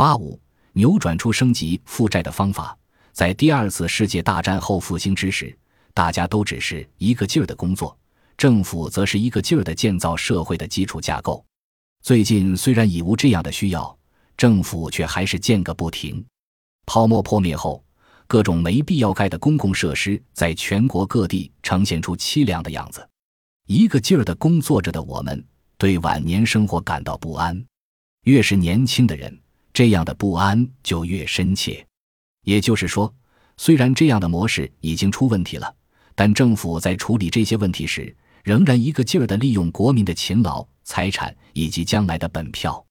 八五扭转出升级负债的方法，在第二次世界大战后复兴之时，大家都只是一个劲儿的工作，政府则是一个劲儿的建造社会的基础架构。最近虽然已无这样的需要，政府却还是建个不停。泡沫破灭后，各种没必要盖的公共设施在全国各地呈现出凄凉的样子。一个劲儿的工作着的我们，对晚年生活感到不安。越是年轻的人，这样的不安就越深切。也就是说，虽然这样的模式已经出问题了，但政府在处理这些问题时，仍然一个劲儿地利用国民的勤劳、财产以及将来的本票。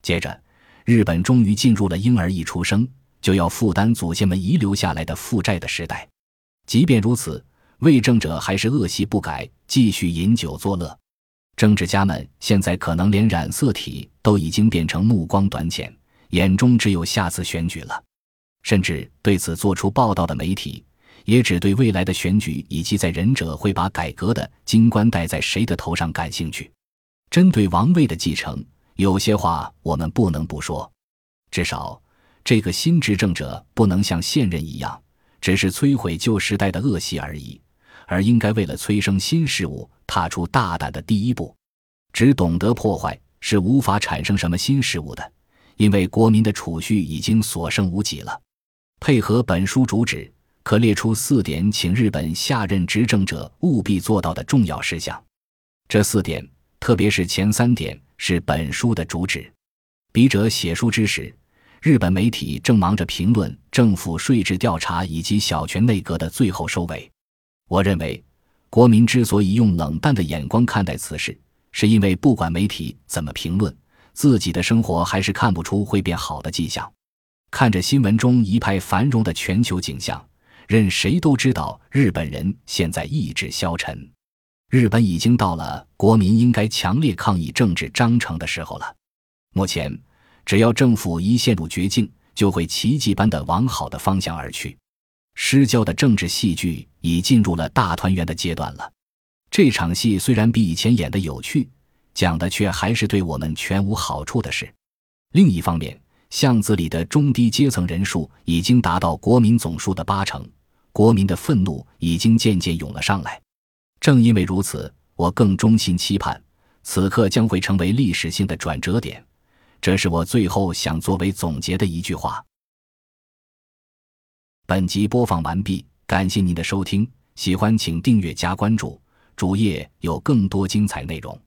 接着，日本终于进入了婴儿一出生就要负担祖先们遗留下来的负债的时代。即便如此，为政者还是恶习不改。继续饮酒作乐，政治家们现在可能连染色体都已经变成目光短浅，眼中只有下次选举了。甚至对此做出报道的媒体，也只对未来的选举以及在忍者会把改革的金冠戴在谁的头上感兴趣。针对王位的继承，有些话我们不能不说。至少，这个新执政者不能像现任一样，只是摧毁旧时代的恶习而已。而应该为了催生新事物，踏出大胆的第一步。只懂得破坏是无法产生什么新事物的，因为国民的储蓄已经所剩无几了。配合本书主旨，可列出四点，请日本下任执政者务必做到的重要事项。这四点，特别是前三点，是本书的主旨。笔者写书之时，日本媒体正忙着评论政府税制调查以及小泉内阁的最后收尾。我认为，国民之所以用冷淡的眼光看待此事，是因为不管媒体怎么评论，自己的生活还是看不出会变好的迹象。看着新闻中一派繁荣的全球景象，任谁都知道日本人现在意志消沉。日本已经到了国民应该强烈抗议政治章程的时候了。目前，只要政府一陷入绝境，就会奇迹般的往好的方向而去。失焦的政治戏剧已进入了大团圆的阶段了。这场戏虽然比以前演的有趣，讲的却还是对我们全无好处的事。另一方面，巷子里的中低阶层人数已经达到国民总数的八成，国民的愤怒已经渐渐涌了上来。正因为如此，我更衷心期盼，此刻将会成为历史性的转折点。这是我最后想作为总结的一句话。本集播放完毕，感谢您的收听，喜欢请订阅加关注，主页有更多精彩内容。